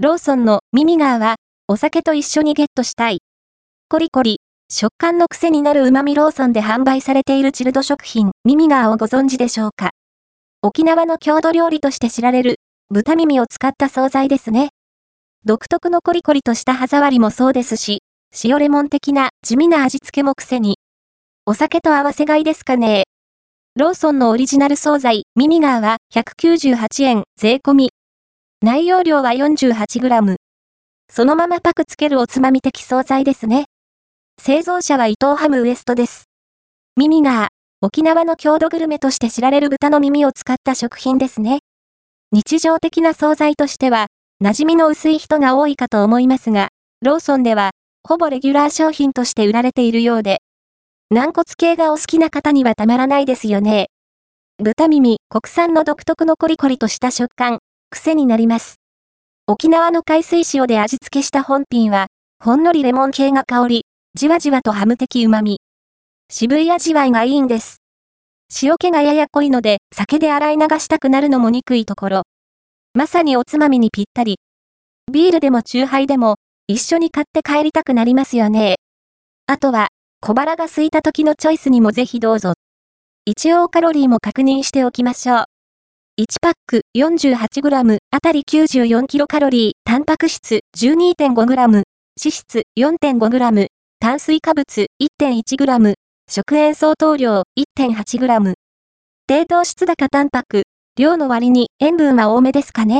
ローソンのミミガーは、お酒と一緒にゲットしたい。コリコリ、食感の癖になる旨味ローソンで販売されているチルド食品、ミミガーをご存知でしょうか？沖縄の郷土料理として知られる、豚耳を使った惣菜ですね。独特のコリコリとした歯触りもそうですし、塩レモン的な地味な味付けも癖に。お酒と合わせ買いですかね？ローソンのオリジナル惣菜、ミミガーは198円税込み。内容量は 48g。そのままパクつけるおつまみ的惣菜ですね。製造者は伊藤ハムウエストです。ミミガー、沖縄の郷土グルメとして知られる豚の耳を使った食品ですね。日常的な惣菜としては、馴染みの薄い人が多いかと思いますが、ローソンでは、ほぼレギュラー商品として売られているようで、軟骨系がお好きな方にはたまらないですよね。豚耳、国産の独特のコリコリとした食感、癖になります。沖縄の海水塩で味付けした本品は、ほんのりレモン系が香り、じわじわとハム的旨味。渋い味わいがいいんです。塩気がやや濃いので、酒で洗い流したくなるのも憎いところ。まさにおつまみにぴったり。ビールでもチューハイでも、一緒に買って帰りたくなりますよね。あとは、小腹が空いた時のチョイスにもぜひどうぞ。一応カロリーも確認しておきましょう。1パック 48g あたり 94kcal、タンパク質 12.5g、脂質 4.5g、炭水化物 1.1g、食塩相当量 1.8g。低糖質高タンパク、量の割に塩分は多めですかね